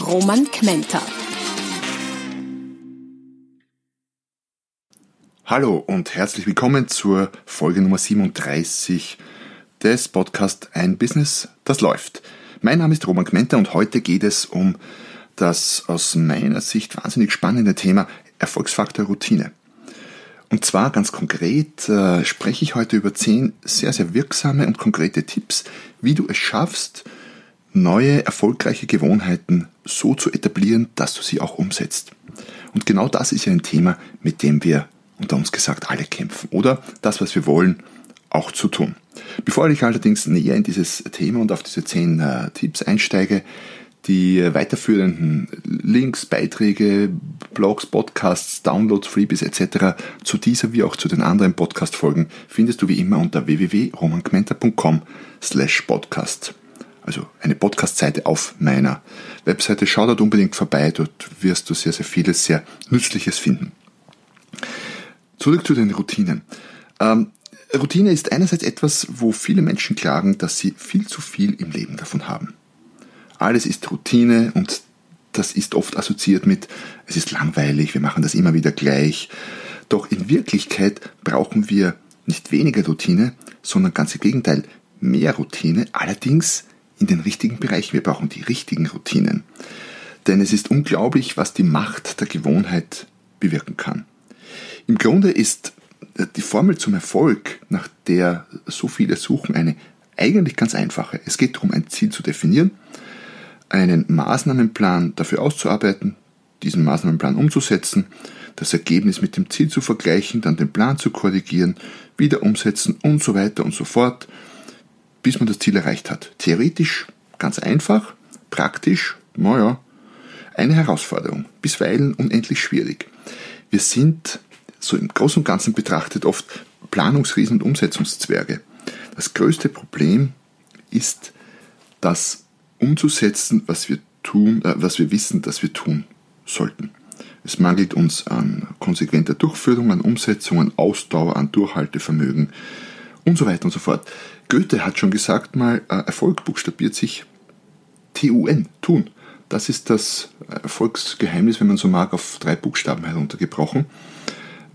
Roman Kmenter. Hallo und herzlich willkommen zur Folge Nummer 37 des Podcasts Ein Business, das läuft. Mein Name ist Roman Kmenter und heute geht es um das aus meiner Sicht wahnsinnig spannende Thema Erfolgsfaktor Routine. Und zwar ganz konkret äh, spreche ich heute über zehn sehr, sehr wirksame und konkrete Tipps, wie du es schaffst, neue erfolgreiche Gewohnheiten so zu etablieren, dass du sie auch umsetzt. Und genau das ist ja ein Thema, mit dem wir unter uns gesagt alle kämpfen. Oder das, was wir wollen, auch zu tun. Bevor ich allerdings näher in dieses Thema und auf diese zehn äh, Tipps einsteige, die weiterführenden Links, Beiträge, Blogs, Podcasts, Downloads, Freebies etc. zu dieser wie auch zu den anderen Podcast-Folgen findest du wie immer unter www.romangmenta.com slash podcast. Also eine Podcast-Seite auf meiner Webseite. Schau dort unbedingt vorbei, dort wirst du sehr, sehr vieles sehr Nützliches finden. Zurück zu den Routinen. Ähm, Routine ist einerseits etwas, wo viele Menschen klagen, dass sie viel zu viel im Leben davon haben. Alles ist Routine und das ist oft assoziiert mit, es ist langweilig, wir machen das immer wieder gleich. Doch in Wirklichkeit brauchen wir nicht weniger Routine, sondern ganz im Gegenteil, mehr Routine, allerdings in den richtigen Bereichen. Wir brauchen die richtigen Routinen. Denn es ist unglaublich, was die Macht der Gewohnheit bewirken kann. Im Grunde ist die Formel zum Erfolg, nach der so viele suchen, eine eigentlich ganz einfache. Es geht darum, ein Ziel zu definieren, einen Maßnahmenplan dafür auszuarbeiten, diesen Maßnahmenplan umzusetzen, das Ergebnis mit dem Ziel zu vergleichen, dann den Plan zu korrigieren, wieder umsetzen und so weiter und so fort, bis man das Ziel erreicht hat. Theoretisch ganz einfach, praktisch, naja, eine Herausforderung, bisweilen unendlich schwierig. Wir sind so im Großen und Ganzen betrachtet oft Planungsriesen und Umsetzungszwerge. Das größte Problem ist, das umzusetzen, was wir tun, äh, was wir wissen, dass wir tun sollten. Es mangelt uns an konsequenter Durchführung, an Umsetzung, an Ausdauer, an Durchhaltevermögen und so weiter und so fort. Goethe hat schon gesagt mal, äh, Erfolg buchstabiert sich T-U-N, tun. Das ist das Erfolgsgeheimnis, wenn man so mag, auf drei Buchstaben heruntergebrochen.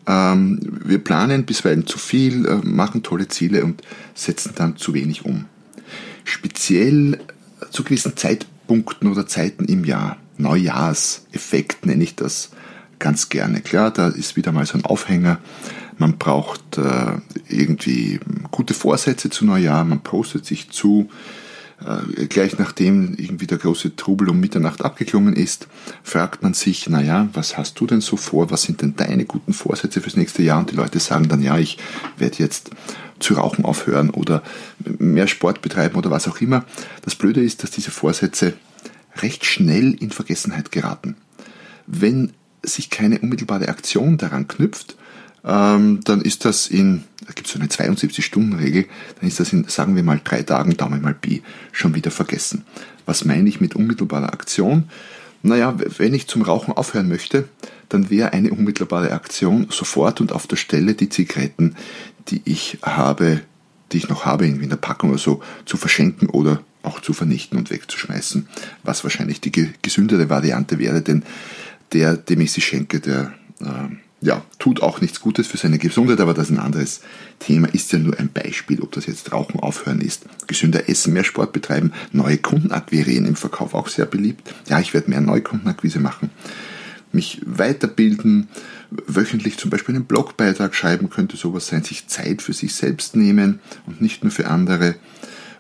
Ähm, wir planen bisweilen zu viel, äh, machen tolle Ziele und setzen dann zu wenig um. Speziell zu gewissen Zeitpunkten oder Zeiten im Jahr, Neujahrseffekt nenne ich das ganz gerne. Klar, da ist wieder mal so ein Aufhänger. Man braucht äh, irgendwie gute Vorsätze zu Neujahr, man postet sich zu, äh, gleich nachdem irgendwie der große Trubel um Mitternacht abgeklungen ist, fragt man sich, naja, was hast du denn so vor? Was sind denn deine guten Vorsätze fürs nächste Jahr? Und die Leute sagen dann, ja, ich werde jetzt zu rauchen aufhören oder mehr Sport betreiben oder was auch immer. Das Blöde ist, dass diese Vorsätze recht schnell in Vergessenheit geraten. Wenn sich keine unmittelbare Aktion daran knüpft, ähm, dann ist das in, da gibt es so eine 72-Stunden-Regel, dann ist das in, sagen wir mal, drei Tagen, Daumen mal B, schon wieder vergessen. Was meine ich mit unmittelbarer Aktion? Naja, wenn ich zum Rauchen aufhören möchte, dann wäre eine unmittelbare Aktion sofort und auf der Stelle die Zigaretten, die ich habe, die ich noch habe, irgendwie in der Packung oder so, zu verschenken oder auch zu vernichten und wegzuschmeißen, was wahrscheinlich die gesündere Variante wäre, denn der, dem ich sie schenke, der äh, ja, tut auch nichts Gutes für seine Gesundheit, aber das ist ein anderes Thema, ist ja nur ein Beispiel, ob das jetzt Rauchen aufhören ist, gesünder essen, mehr Sport betreiben, neue Kunden akquirieren, im Verkauf auch sehr beliebt. Ja, ich werde mehr Neukundenakquise machen, mich weiterbilden, wöchentlich zum Beispiel einen Blogbeitrag schreiben, könnte sowas sein, sich Zeit für sich selbst nehmen und nicht nur für andere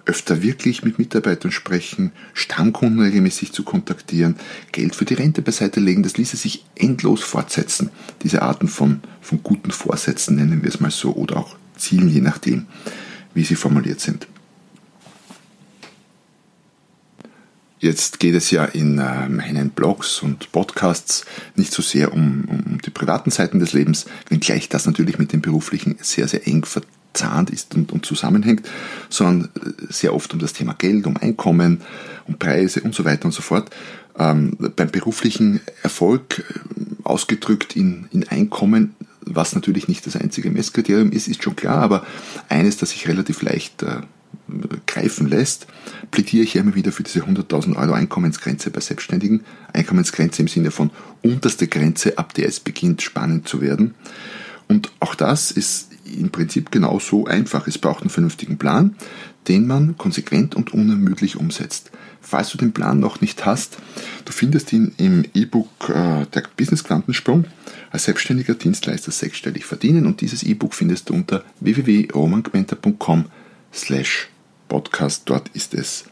öfter wirklich mit Mitarbeitern sprechen, Stammkunden regelmäßig zu kontaktieren, Geld für die Rente beiseite legen, das ließe sich endlos fortsetzen. Diese Arten von, von guten Vorsätzen nennen wir es mal so oder auch Zielen, je nachdem, wie sie formuliert sind. Jetzt geht es ja in äh, meinen Blogs und Podcasts nicht so sehr um, um die privaten Seiten des Lebens, wenngleich das natürlich mit dem beruflichen sehr, sehr eng verzahnt ist und, und zusammenhängt, sondern äh, sehr oft um das Thema Geld, um Einkommen, um Preise und so weiter und so fort. Ähm, beim beruflichen Erfolg äh, ausgedrückt in, in Einkommen, was natürlich nicht das einzige Messkriterium ist, ist schon klar, aber eines, das sich relativ leicht äh, greifen lässt, plädiere ich immer wieder für diese 100.000 Euro Einkommensgrenze bei Selbstständigen. Einkommensgrenze im Sinne von unterste Grenze, ab der es beginnt spannend zu werden. Und auch das ist im Prinzip genauso einfach. Es braucht einen vernünftigen Plan, den man konsequent und unermüdlich umsetzt. Falls du den Plan noch nicht hast, du findest ihn im E-Book äh, Der Business Quantensprung als selbstständiger Dienstleister sechsstellig verdienen und dieses E-Book findest du unter www.romangmenta.com slash podcast. Dort ist es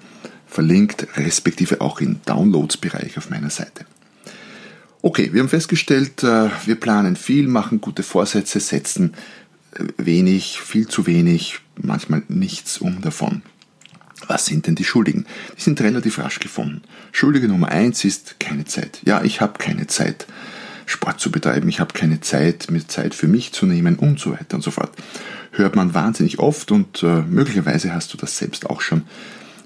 verlinkt, respektive auch im Downloads-Bereich auf meiner Seite. Okay, wir haben festgestellt, äh, wir planen viel, machen gute Vorsätze, setzen wenig, viel zu wenig, manchmal nichts um davon. Was sind denn die Schuldigen? Die sind relativ rasch gefunden. Schuldige Nummer eins ist keine Zeit. Ja, ich habe keine Zeit, Sport zu betreiben, ich habe keine Zeit, mir Zeit für mich zu nehmen und so weiter und so fort hört man wahnsinnig oft und äh, möglicherweise hast du das selbst auch schon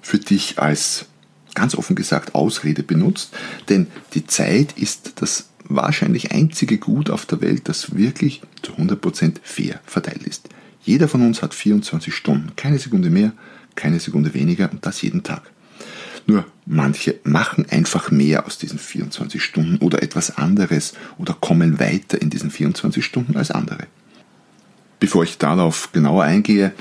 für dich als ganz offen gesagt Ausrede benutzt, denn die Zeit ist das wahrscheinlich einzige Gut auf der Welt, das wirklich zu 100% fair verteilt ist. Jeder von uns hat 24 Stunden, keine Sekunde mehr, keine Sekunde weniger und das jeden Tag. Nur manche machen einfach mehr aus diesen 24 Stunden oder etwas anderes oder kommen weiter in diesen 24 Stunden als andere. Bevor ich darauf genauer eingehe,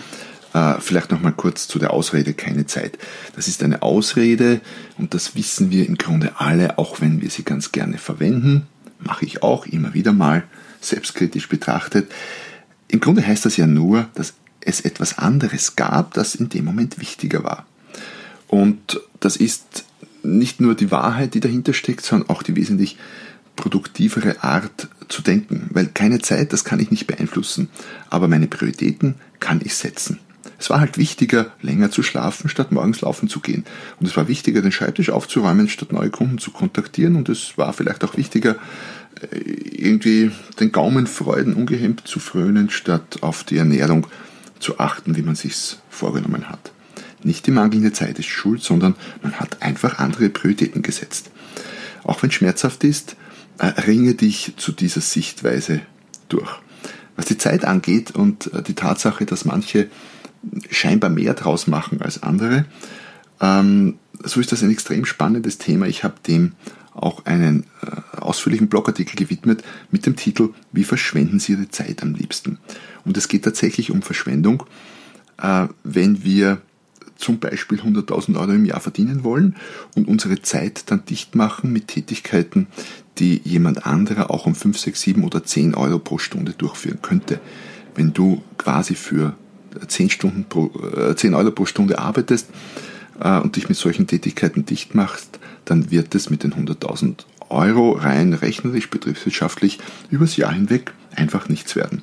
äh, vielleicht noch mal kurz zu der Ausrede keine Zeit. Das ist eine Ausrede und das wissen wir im Grunde alle, auch wenn wir sie ganz gerne verwenden. Mache ich auch immer wieder mal selbstkritisch betrachtet. Im Grunde heißt das ja nur, dass es etwas anderes gab, das in dem Moment wichtiger war. Und das ist nicht nur die Wahrheit, die dahinter steckt, sondern auch die wesentlich produktivere Art zu denken, weil keine Zeit, das kann ich nicht beeinflussen, aber meine Prioritäten kann ich setzen. Es war halt wichtiger, länger zu schlafen, statt morgens laufen zu gehen. Und es war wichtiger, den Schreibtisch aufzuräumen, statt neue Kunden zu kontaktieren. Und es war vielleicht auch wichtiger, äh, irgendwie den Gaumenfreuden ungehemmt zu frönen, statt auf die Ernährung zu achten, wie man sich's vorgenommen hat. Nicht die mangelnde Zeit ist schuld, sondern man hat einfach andere Prioritäten gesetzt. Auch wenn schmerzhaft ist, ringe dich zu dieser Sichtweise durch. Was die Zeit angeht und äh, die Tatsache, dass manche scheinbar mehr draus machen als andere, ähm, so ist das ein extrem spannendes Thema. Ich habe dem auch einen äh, ausführlichen Blogartikel gewidmet mit dem Titel Wie verschwenden Sie Ihre Zeit am liebsten? Und es geht tatsächlich um Verschwendung, äh, wenn wir zum Beispiel 100.000 Euro im Jahr verdienen wollen und unsere Zeit dann dicht machen mit Tätigkeiten, die jemand anderer auch um 5, 6, 7 oder 10 Euro pro Stunde durchführen könnte. Wenn du quasi für 10, Stunden pro, 10 äh, Euro pro Stunde arbeitest äh, und dich mit solchen Tätigkeiten dicht machst, dann wird es mit den 100.000 Euro rein rechnerisch, betriebswirtschaftlich übers Jahr hinweg einfach nichts werden.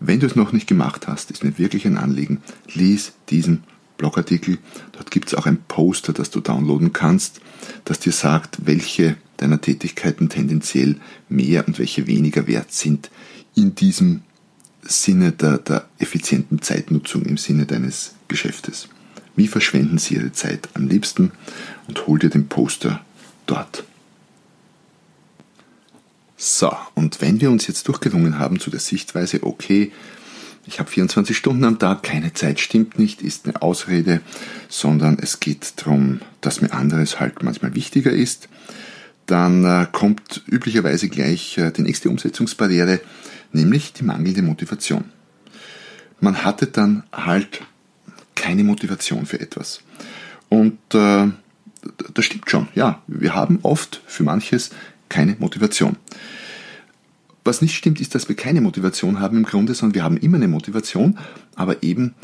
Wenn du es noch nicht gemacht hast, ist mir wirklich ein Anliegen, lies diesen Blogartikel. Dort gibt es auch ein Poster, das du downloaden kannst, das dir sagt, welche deiner Tätigkeiten tendenziell mehr und welche weniger wert sind in diesem Sinne der, der effizienten Zeitnutzung, im Sinne deines Geschäftes. Wie verschwenden Sie Ihre Zeit am liebsten und hol dir den Poster dort. So, und wenn wir uns jetzt durchgerungen haben zu der Sichtweise, okay, ich habe 24 Stunden am Tag, keine Zeit stimmt nicht, ist eine Ausrede, sondern es geht darum, dass mir anderes halt manchmal wichtiger ist. Dann äh, kommt üblicherweise gleich äh, die nächste Umsetzungsbarriere, nämlich die mangelnde Motivation. Man hatte dann halt keine Motivation für etwas. Und äh, das stimmt schon, ja, wir haben oft für manches keine Motivation. Was nicht stimmt, ist, dass wir keine Motivation haben im Grunde, sondern wir haben immer eine Motivation, aber eben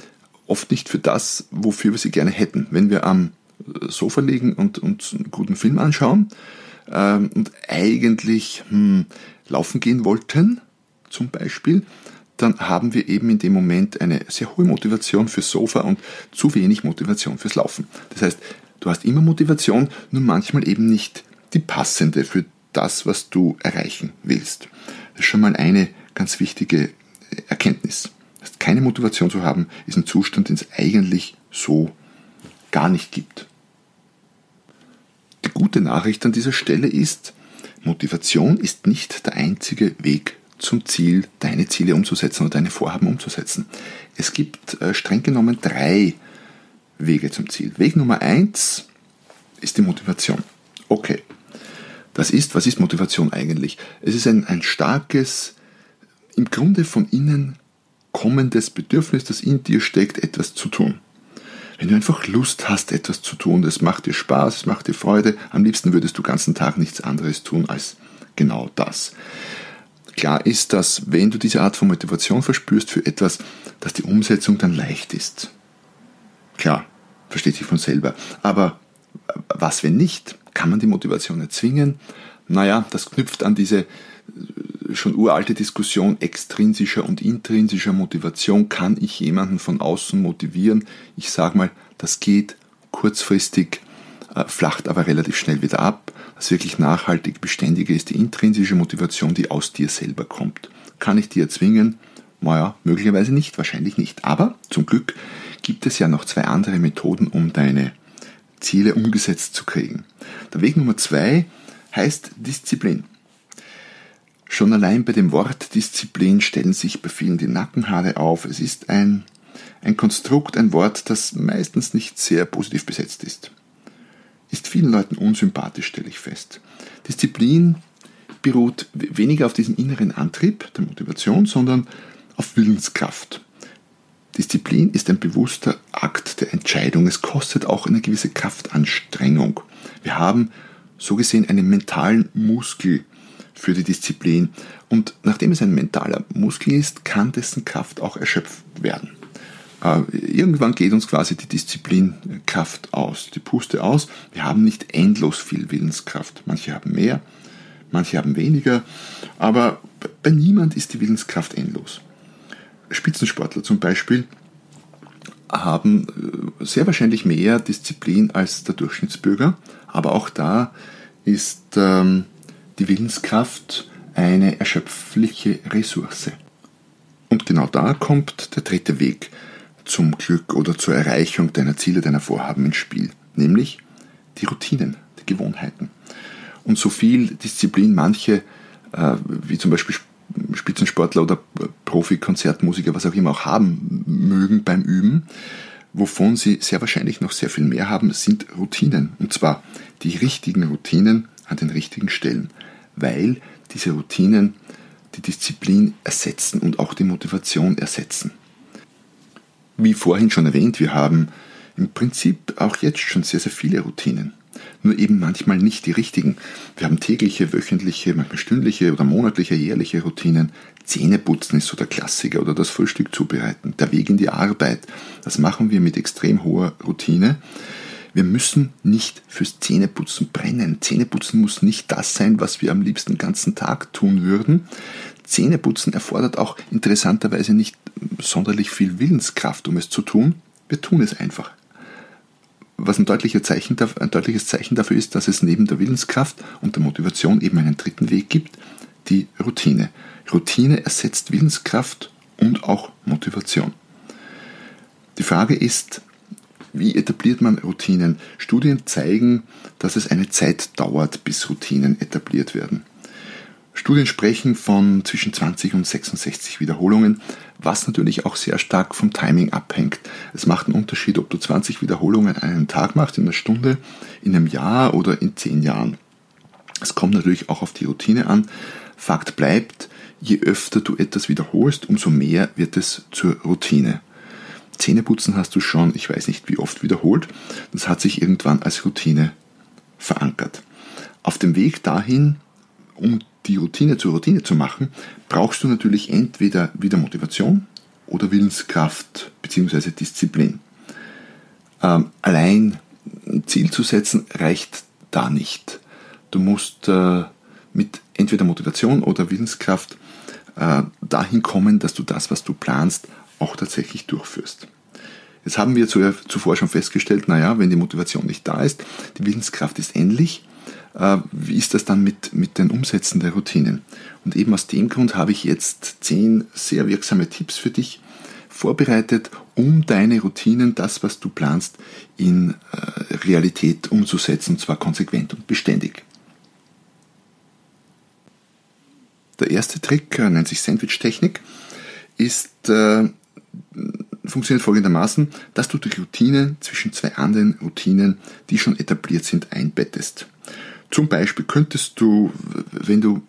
oft nicht für das, wofür wir sie gerne hätten. Wenn wir am Sofa liegen und uns einen guten Film anschauen ähm, und eigentlich hm, laufen gehen wollten, zum Beispiel, dann haben wir eben in dem Moment eine sehr hohe Motivation fürs Sofa und zu wenig Motivation fürs Laufen. Das heißt, Du hast immer Motivation, nur manchmal eben nicht die passende für das, was du erreichen willst. Das ist schon mal eine ganz wichtige Erkenntnis. Keine Motivation zu haben, ist ein Zustand, den es eigentlich so gar nicht gibt. Die gute Nachricht an dieser Stelle ist, Motivation ist nicht der einzige Weg zum Ziel, deine Ziele umzusetzen oder deine Vorhaben umzusetzen. Es gibt äh, streng genommen drei Wege zum Ziel. Weg Nummer eins ist die Motivation. Okay. Das ist, was ist Motivation eigentlich? Es ist ein, ein starkes, im Grunde von innen kommendes Bedürfnis, das in dir steckt, etwas zu tun. Wenn du einfach Lust hast, etwas zu tun, das macht dir Spaß, es macht dir Freude, am liebsten würdest du den ganzen Tag nichts anderes tun als genau das. Klar ist, dass wenn du diese Art von Motivation verspürst für etwas, dass die Umsetzung dann leicht ist. Klar, versteht sich von selber. Aber was, wenn nicht? Kann man die Motivation erzwingen? Naja, das knüpft an diese äh, schon uralte Diskussion extrinsischer und intrinsischer Motivation. Kann ich jemanden von außen motivieren? Ich sage mal, das geht kurzfristig, flacht aber relativ schnell wieder ab. Das wirklich nachhaltig beständige ist die intrinsische Motivation, die aus dir selber kommt. Kann ich die erzwingen? Naja, möglicherweise nicht, wahrscheinlich nicht. Aber zum Glück gibt es ja noch zwei andere Methoden, um deine Ziele umgesetzt zu kriegen. Der Weg Nummer zwei heißt Disziplin. Schon allein bei dem Wort Disziplin stellen sich bei vielen die Nackenhaare auf. Es ist ein, ein Konstrukt, ein Wort, das meistens nicht sehr positiv besetzt ist. Ist vielen Leuten unsympathisch, stelle ich fest. Disziplin beruht weniger auf diesem inneren Antrieb, der Motivation, sondern auf Willenskraft. Disziplin ist ein bewusster Akt der Entscheidung. Es kostet auch eine gewisse Kraftanstrengung. Wir haben so gesehen einen mentalen Muskel für die Disziplin. Und nachdem es ein mentaler Muskel ist, kann dessen Kraft auch erschöpft werden. Äh, irgendwann geht uns quasi die Disziplinkraft aus, die Puste aus. Wir haben nicht endlos viel Willenskraft. Manche haben mehr, manche haben weniger, aber bei niemand ist die Willenskraft endlos. Spitzensportler zum Beispiel haben äh, sehr wahrscheinlich mehr Disziplin als der Durchschnittsbürger, aber auch da ist ähm, die Willenskraft eine erschöpfliche Ressource. Und genau da kommt der dritte Weg zum Glück oder zur Erreichung deiner Ziele, deiner Vorhaben ins Spiel, nämlich die Routinen, die Gewohnheiten. Und so viel Disziplin manche, äh, wie zum Beispiel Spitzensportler oder Profi-Konzertmusiker, was auch immer auch haben mögen beim Üben, wovon sie sehr wahrscheinlich noch sehr viel mehr haben, sind Routinen. Und zwar die richtigen Routinen an den richtigen Stellen, weil diese Routinen die Disziplin ersetzen und auch die Motivation ersetzen. Wie vorhin schon erwähnt, wir haben im Prinzip auch jetzt schon sehr, sehr viele Routinen nur eben manchmal nicht die richtigen. Wir haben tägliche, wöchentliche, manchmal stündliche oder monatliche, jährliche Routinen. Zähneputzen ist so der Klassiker oder das Frühstück zubereiten, der Weg in die Arbeit. Das machen wir mit extrem hoher Routine. Wir müssen nicht fürs Zähneputzen brennen. Zähneputzen muss nicht das sein, was wir am liebsten den ganzen Tag tun würden. Zähneputzen erfordert auch interessanterweise nicht sonderlich viel Willenskraft, um es zu tun. Wir tun es einfach was ein, deutliches Zeichen dafür ist, dass es neben der Willenskraft und der Motivation eben einen dritten Weg gibt, die Routine. Routine ersetzt Willenskraft und auch Motivation. Die Frage ist, wie etabliert man Routinen? Studien zeigen, dass es eine Zeit dauert, bis Routinen etabliert werden. Studien sprechen von zwischen 20 und 66 Wiederholungen, was natürlich auch sehr stark vom Timing abhängt. Es macht einen Unterschied, ob du 20 Wiederholungen an einem Tag machst, in einer Stunde, in einem Jahr oder in 10 Jahren. Es kommt natürlich auch auf die Routine an. Fakt bleibt, je öfter du etwas wiederholst, umso mehr wird es zur Routine. Zähneputzen hast du schon, ich weiß nicht wie oft wiederholt. Das hat sich irgendwann als Routine verankert. Auf dem Weg dahin, um die Routine zur Routine zu machen, brauchst du natürlich entweder wieder Motivation oder Willenskraft bzw. Disziplin. Ähm, allein ein Ziel zu setzen reicht da nicht. Du musst äh, mit entweder Motivation oder Willenskraft äh, dahin kommen, dass du das, was du planst, auch tatsächlich durchführst. Jetzt haben wir zuvor schon festgestellt, naja, wenn die Motivation nicht da ist, die Willenskraft ist ähnlich, äh, wie ist das dann mit, mit den Umsätzen der Routinen? Und eben aus dem Grund habe ich jetzt zehn sehr wirksame Tipps für dich vorbereitet, um deine Routinen, das, was du planst, in äh, Realität umzusetzen, und zwar konsequent und beständig. Der erste Trick äh, nennt sich Sandwich-Technik, ist, äh, funktioniert folgendermaßen, dass du die Routine zwischen zwei anderen Routinen, die schon etabliert sind, einbettest. Zum Beispiel könntest du, wenn du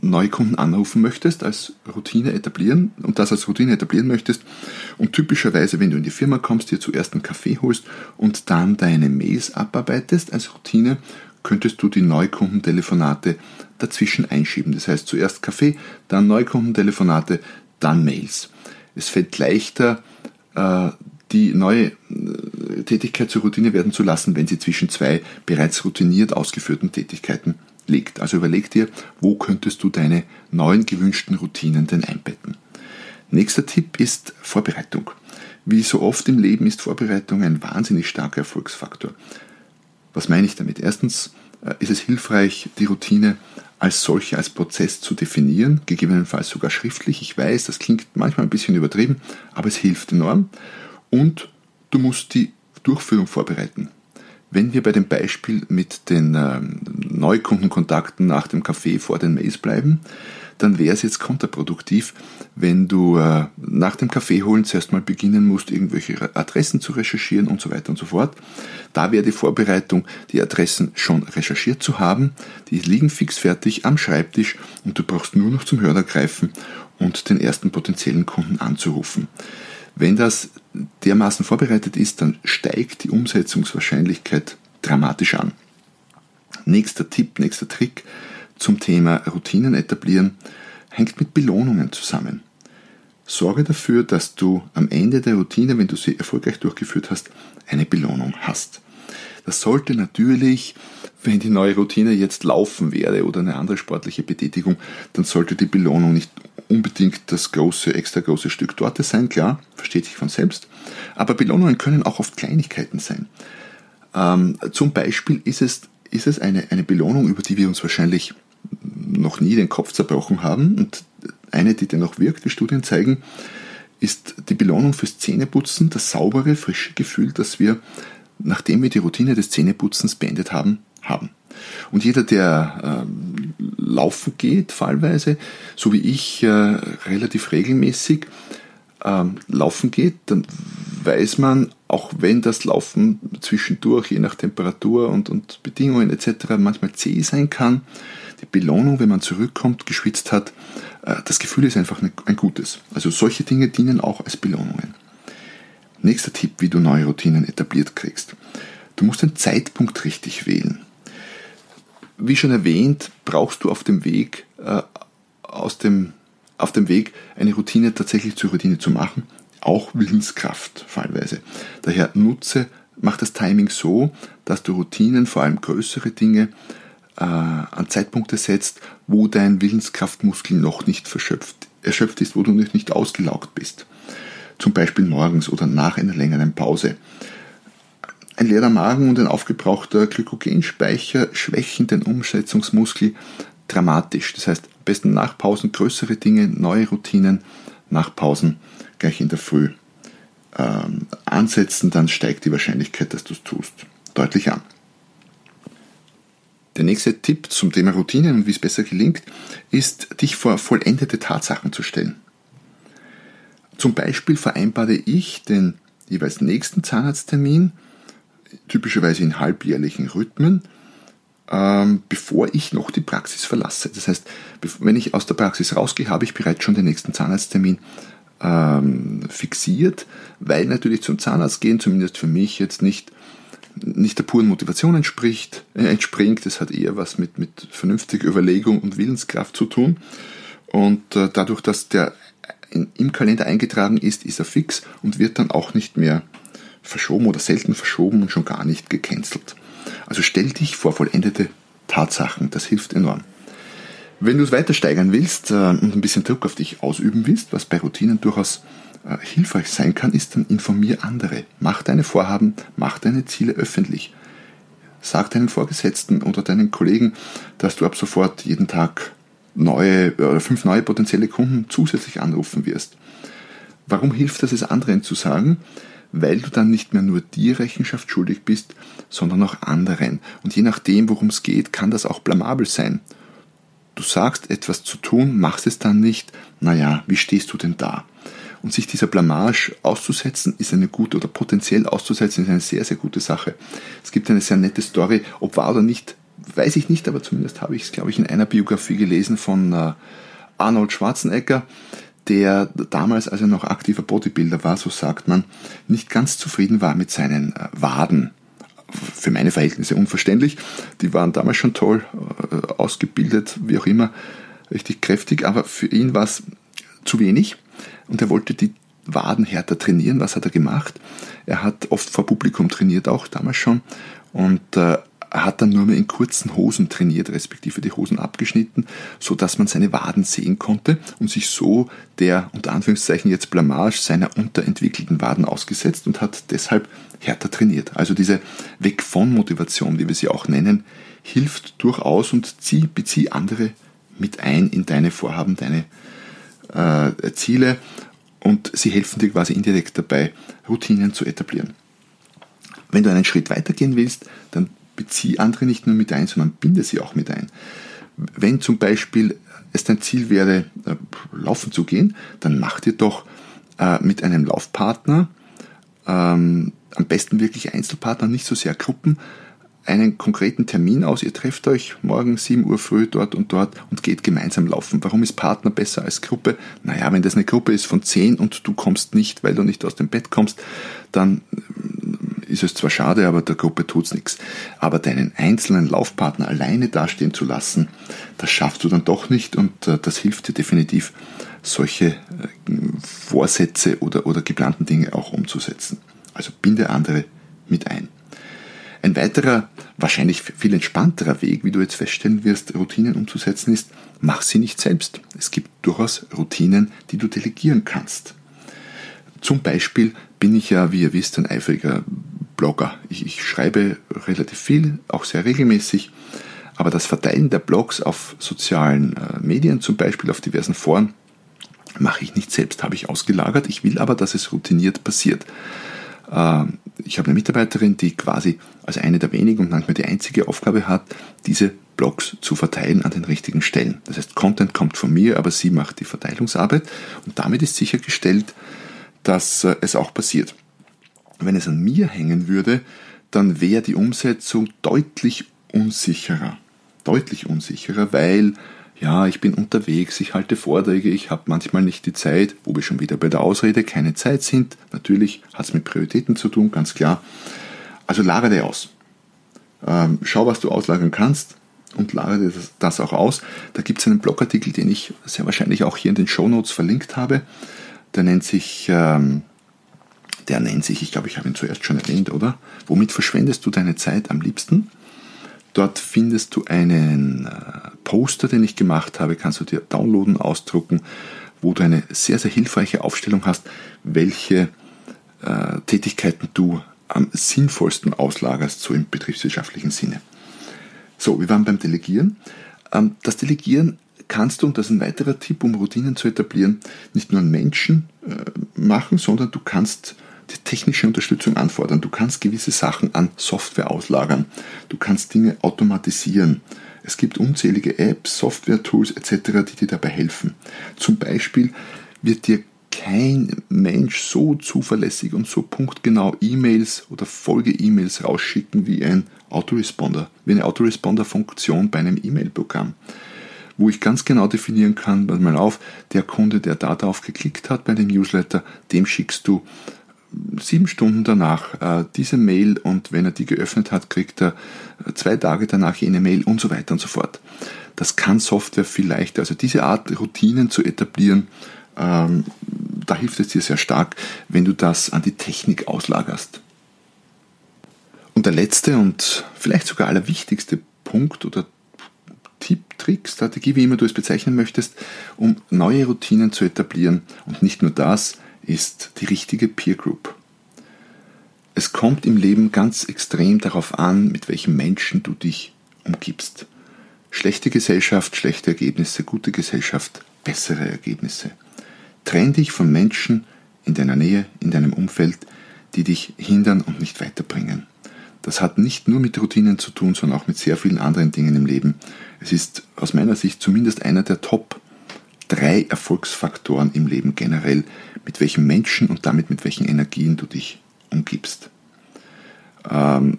neue Kunden anrufen möchtest, als Routine etablieren und das als Routine etablieren möchtest und typischerweise, wenn du in die Firma kommst, dir zuerst einen Kaffee holst und dann deine Mails abarbeitest als Routine, könntest du die Neukundentelefonate dazwischen einschieben. Das heißt zuerst Kaffee, dann Neukundentelefonate, dann Mails. Es fällt leichter, äh, die neue äh, Tätigkeit zur Routine werden zu lassen, wenn sie zwischen zwei bereits routiniert ausgeführten Tätigkeiten liegt. Also überleg dir, wo könntest du deine neuen gewünschten Routinen denn einbetten. Nächster Tipp ist Vorbereitung. Wie so oft im Leben ist Vorbereitung ein wahnsinnig starker Erfolgsfaktor. Was meine ich damit? Erstens äh, ist es hilfreich, die Routine als solche, als Prozess zu definieren, gegebenenfalls sogar schriftlich. Ich weiß, das klingt manchmal ein bisschen übertrieben, aber es hilft enorm. Und du musst die Durchführung vorbereiten. Wenn wir bei dem Beispiel mit den ähm, Neukundenkontakten nach dem Kaffee vor den Mails bleiben, dann wäre es jetzt kontraproduktiv, wenn du äh, nach dem Kaffee holen zuerst mal beginnen musst, irgendwelche Adressen zu recherchieren und so weiter und so fort. Da wäre die Vorbereitung, die Adressen schon recherchiert zu haben. Die liegen fix fertig am Schreibtisch und du brauchst nur noch zum Hörer greifen und den ersten potenziellen Kunden anzurufen. Wenn das dermaßen vorbereitet ist, dann steigt die Umsetzungswahrscheinlichkeit dramatisch an. Nächster Tipp, nächster Trick zum Thema Routinen etablieren hängt mit Belohnungen zusammen. Sorge dafür, dass du am Ende der Routine, wenn du sie erfolgreich durchgeführt hast, eine Belohnung hast. Das sollte natürlich, wenn die neue Routine jetzt laufen wäre oder eine andere sportliche Betätigung, dann sollte die Belohnung nicht unbedingt das große, extra große Stück Torte sein, klar, versteht sich von selbst. Aber Belohnungen können auch oft Kleinigkeiten sein. Ähm, zum Beispiel ist es, ist es eine, eine Belohnung, über die wir uns wahrscheinlich noch nie den Kopf zerbrochen haben und eine, die dennoch wirkt, wie Studien zeigen, ist die Belohnung fürs Zähneputzen, das saubere, frische Gefühl, das wir, nachdem wir die Routine des Zähneputzens beendet haben, haben. Und jeder, der ähm, laufen geht, fallweise, so wie ich äh, relativ regelmäßig ähm, laufen geht, dann weiß man, auch wenn das Laufen zwischendurch, je nach Temperatur und, und Bedingungen etc., manchmal zäh sein kann, die Belohnung, wenn man zurückkommt, geschwitzt hat, äh, das Gefühl ist einfach ein gutes. Also solche Dinge dienen auch als Belohnungen. Nächster Tipp, wie du neue Routinen etabliert kriegst. Du musst den Zeitpunkt richtig wählen. Wie schon erwähnt, brauchst du auf dem Weg äh, aus dem auf dem Weg eine Routine tatsächlich zur Routine zu machen, auch Willenskraft fallweise. Daher nutze, mach das Timing so, dass du Routinen, vor allem größere Dinge, äh, an Zeitpunkte setzt, wo dein Willenskraftmuskel noch nicht verschöpft, erschöpft ist, wo du noch nicht ausgelaugt bist. Zum Beispiel morgens oder nach einer längeren Pause. Ein leerer Magen und ein aufgebrauchter Glykogenspeicher schwächen den Umsetzungsmuskel dramatisch. Das heißt, am besten nach Pausen größere Dinge, neue Routinen, nach Pausen gleich in der Früh ähm, ansetzen, dann steigt die Wahrscheinlichkeit, dass du es tust, deutlich an. Der nächste Tipp zum Thema Routinen und wie es besser gelingt, ist, dich vor vollendete Tatsachen zu stellen. Zum Beispiel vereinbare ich den jeweils nächsten Zahnarzttermin, typischerweise in halbjährlichen Rhythmen, ähm, bevor ich noch die Praxis verlasse. Das heißt, wenn ich aus der Praxis rausgehe, habe ich bereits schon den nächsten Zahnarzttermin ähm, fixiert, weil natürlich zum Zahnarzt gehen, zumindest für mich jetzt nicht nicht der puren Motivation entspricht, äh, entspringt. Es hat eher was mit, mit vernünftiger Überlegung und Willenskraft zu tun. Und äh, dadurch, dass der im Kalender eingetragen ist, ist er fix und wird dann auch nicht mehr verschoben oder selten verschoben und schon gar nicht gecancelt. Also stell dich vor vollendete Tatsachen, das hilft enorm. Wenn du es weiter steigern willst äh, und ein bisschen Druck auf dich ausüben willst, was bei Routinen durchaus äh, hilfreich sein kann, ist dann informier andere. Mach deine Vorhaben, mach deine Ziele öffentlich. Sag deinen Vorgesetzten oder deinen Kollegen, dass du ab sofort jeden Tag neue oder fünf neue potenzielle Kunden zusätzlich anrufen wirst. Warum hilft das es anderen zu sagen? Weil du dann nicht mehr nur dir Rechenschaft schuldig bist, sondern auch anderen. Und je nachdem, worum es geht, kann das auch blamabel sein. Du sagst etwas zu tun, machst es dann nicht. Naja, wie stehst du denn da? Und sich dieser Blamage auszusetzen, ist eine gute, oder potenziell auszusetzen, ist eine sehr, sehr gute Sache. Es gibt eine sehr nette Story, ob wahr oder nicht, weiß ich nicht, aber zumindest habe ich es, glaube ich, in einer Biografie gelesen von äh, Arnold Schwarzenegger, der damals, als er noch aktiver Bodybuilder war, so sagt man, nicht ganz zufrieden war mit seinen äh, Waden. Für meine Verhältnisse unverständlich. Die waren damals schon toll, äh, ausgebildet, wie auch immer, richtig kräftig, aber für ihn war es zu wenig und er wollte die Waden härter trainieren. Was hat er gemacht? Er hat oft vor Publikum trainiert, auch damals schon, und äh, er hat dann nur mehr in kurzen Hosen trainiert, respektive die Hosen abgeschnitten, so dass man seine Waden sehen konnte und sich so der unter Anführungszeichen jetzt Blamage seiner unterentwickelten Waden ausgesetzt und hat deshalb härter trainiert. Also diese Weg von Motivation, wie wir sie auch nennen, hilft durchaus und zieh, bezieh andere mit ein in deine Vorhaben, deine äh, Ziele und sie helfen dir quasi indirekt dabei, Routinen zu etablieren. Wenn du einen Schritt weitergehen willst, dann bezieh andere nicht nur mit ein, sondern binde sie auch mit ein. Wenn zum Beispiel es dein Ziel wäre, äh, laufen zu gehen, dann mach dir doch äh, mit einem Laufpartner, ähm, am besten wirklich Einzelpartner, nicht so sehr Gruppen, einen konkreten Termin aus. Ihr trefft euch morgen 7 Uhr früh dort und dort und geht gemeinsam laufen. Warum ist Partner besser als Gruppe? Naja, wenn das eine Gruppe ist von 10 und du kommst nicht, weil du nicht aus dem Bett kommst, dann ist es zwar schade, aber der Gruppe tut's nichts. Aber deinen einzelnen Laufpartner alleine dastehen zu lassen, das schaffst du dann doch nicht und äh, das hilft dir definitiv, solche äh, Vorsätze oder, oder geplanten Dinge auch umzusetzen. Also binde andere mit ein. Ein weiterer, wahrscheinlich viel entspannterer Weg, wie du jetzt feststellen wirst, Routinen umzusetzen, ist, mach sie nicht selbst. Es gibt durchaus Routinen, die du delegieren kannst. Zum Beispiel bin ich ja, wie ihr wisst, ein eifriger Blogger. Ich, ich schreibe relativ viel, auch sehr regelmäßig, aber das Verteilen der Blogs auf sozialen äh, Medien, zum Beispiel auf diversen Foren, mache ich nicht selbst, habe ich ausgelagert. Ich will aber, dass es routiniert passiert. Ähm, ich habe eine Mitarbeiterin, die quasi als eine der wenigen und manchmal die einzige Aufgabe hat, diese Blogs zu verteilen an den richtigen Stellen. Das heißt, Content kommt von mir, aber sie macht die Verteilungsarbeit und damit ist sichergestellt, dass äh, es auch passiert. Wenn es an mir hängen würde, dann wäre die Umsetzung deutlich unsicherer. Deutlich unsicherer, weil ja, ich bin unterwegs, ich halte Vorträge, ich habe manchmal nicht die Zeit, wo wir schon wieder bei der Ausrede keine Zeit sind. Natürlich hat es mit Prioritäten zu tun, ganz klar. Also lagere aus. Ähm, schau, was du auslagern kannst und lagere das, das auch aus. Da gibt es einen Blogartikel, den ich sehr wahrscheinlich auch hier in den Show Notes verlinkt habe. Der nennt sich ähm, der nennt sich, ich glaube, ich habe ihn zuerst schon erwähnt, oder? Womit verschwendest du deine Zeit am liebsten? Dort findest du einen äh, Poster, den ich gemacht habe, kannst du dir downloaden, ausdrucken, wo du eine sehr, sehr hilfreiche Aufstellung hast, welche äh, Tätigkeiten du am sinnvollsten auslagerst, so im betriebswirtschaftlichen Sinne. So, wir waren beim Delegieren. Ähm, das Delegieren kannst du, und das ist ein weiterer Tipp, um Routinen zu etablieren, nicht nur an Menschen äh, machen, sondern du kannst die technische Unterstützung anfordern. Du kannst gewisse Sachen an Software auslagern. Du kannst Dinge automatisieren. Es gibt unzählige Apps, Software-Tools etc., die dir dabei helfen. Zum Beispiel wird dir kein Mensch so zuverlässig und so punktgenau E-Mails oder Folge-E-Mails rausschicken wie ein Autoresponder, wie eine Autoresponder-Funktion bei einem E-Mail-Programm, wo ich ganz genau definieren kann, mal auf, der Kunde, der da drauf geklickt hat bei dem Newsletter, dem schickst du sieben Stunden danach äh, diese Mail und wenn er die geöffnet hat, kriegt er äh, zwei Tage danach jene Mail und so weiter und so fort. Das kann Software viel leichter. Also diese Art Routinen zu etablieren, ähm, da hilft es dir sehr stark, wenn du das an die Technik auslagerst. Und der letzte und vielleicht sogar allerwichtigste Punkt oder Tipp, Trick, Strategie, wie immer du es bezeichnen möchtest, um neue Routinen zu etablieren und nicht nur das, ist die richtige Peer Group. Es kommt im Leben ganz extrem darauf an, mit welchen Menschen du dich umgibst. Schlechte Gesellschaft, schlechte Ergebnisse, gute Gesellschaft, bessere Ergebnisse. Trenn dich von Menschen in deiner Nähe, in deinem Umfeld, die dich hindern und nicht weiterbringen. Das hat nicht nur mit Routinen zu tun, sondern auch mit sehr vielen anderen Dingen im Leben. Es ist aus meiner Sicht zumindest einer der Top drei Erfolgsfaktoren im Leben generell, mit welchen Menschen und damit mit welchen Energien du dich umgibst. Ähm,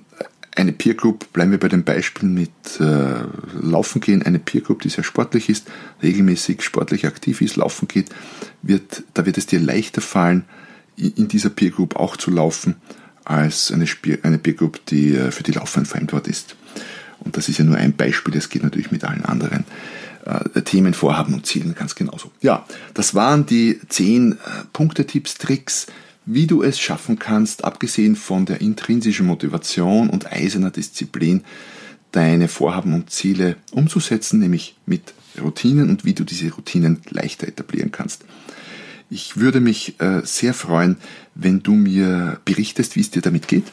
eine Peer Group, bleiben wir bei dem Beispiel mit äh, Laufen gehen, eine Peer Group, die sehr sportlich ist, regelmäßig sportlich aktiv ist, laufen geht, wird, da wird es dir leichter fallen, in dieser Peer Group auch zu laufen, als eine, Spiel, eine Peer Group, die äh, für die Laufer ein Fremdwort ist. Und das ist ja nur ein Beispiel, das geht natürlich mit allen anderen äh, Themen, Vorhaben und Zielen ganz genauso. Ja, das waren die zehn äh, Punkte, Tipps, Tricks, wie du es schaffen kannst, abgesehen von der intrinsischen Motivation und eiserner Disziplin, deine Vorhaben und Ziele umzusetzen, nämlich mit Routinen und wie du diese Routinen leichter etablieren kannst. Ich würde mich äh, sehr freuen, wenn du mir berichtest, wie es dir damit geht.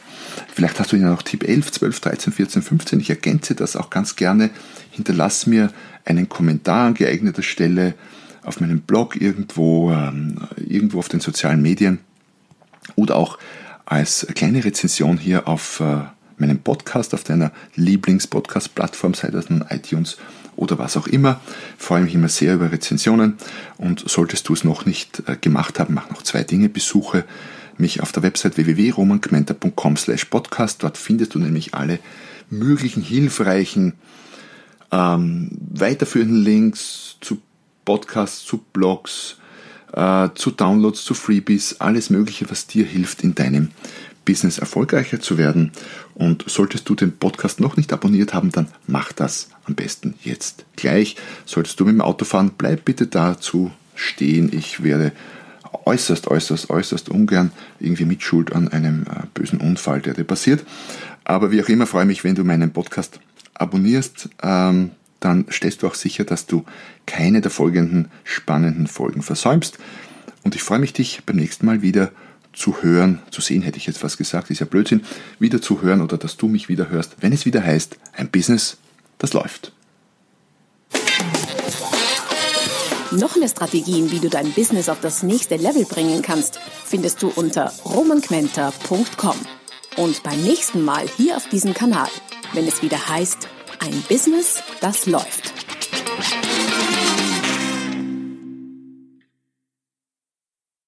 Vielleicht hast du ja noch Tipp 11, 12, 13, 14, 15. Ich ergänze das auch ganz gerne. Hinterlass mir einen Kommentar an geeigneter Stelle auf meinem Blog irgendwo, ähm, irgendwo auf den sozialen Medien oder auch als kleine Rezension hier auf äh, meinem Podcast, auf deiner Lieblings-Podcast-Plattform, sei das nun iTunes oder was auch immer. Freue mich immer sehr über Rezensionen und solltest du es noch nicht äh, gemacht haben, mach noch zwei Dinge. Besuche mich auf der Website www.romangmenta.com slash podcast. Dort findest du nämlich alle möglichen hilfreichen ähm, weiterführenden Links zu Podcasts, zu Blogs, äh, zu Downloads, zu Freebies, alles Mögliche, was dir hilft in deinem Business erfolgreicher zu werden. Und solltest du den Podcast noch nicht abonniert haben, dann mach das am besten jetzt gleich. Solltest du mit dem Auto fahren, bleib bitte dazu stehen. Ich werde äußerst, äußerst, äußerst ungern irgendwie mitschuld an einem äh, bösen Unfall, der dir passiert. Aber wie auch immer freue ich mich, wenn du meinen Podcast abonnierst. Ähm, dann stellst du auch sicher, dass du keine der folgenden spannenden Folgen versäumst. Und ich freue mich, dich beim nächsten Mal wieder zu hören, zu sehen hätte ich jetzt fast gesagt, ist ja Blödsinn, wieder zu hören oder dass du mich wieder hörst, wenn es wieder heißt, ein Business, das läuft. Noch mehr Strategien, wie du dein Business auf das nächste Level bringen kannst, findest du unter romanquenter.com. Und beim nächsten Mal hier auf diesem Kanal, wenn es wieder heißt, ein Business, das läuft.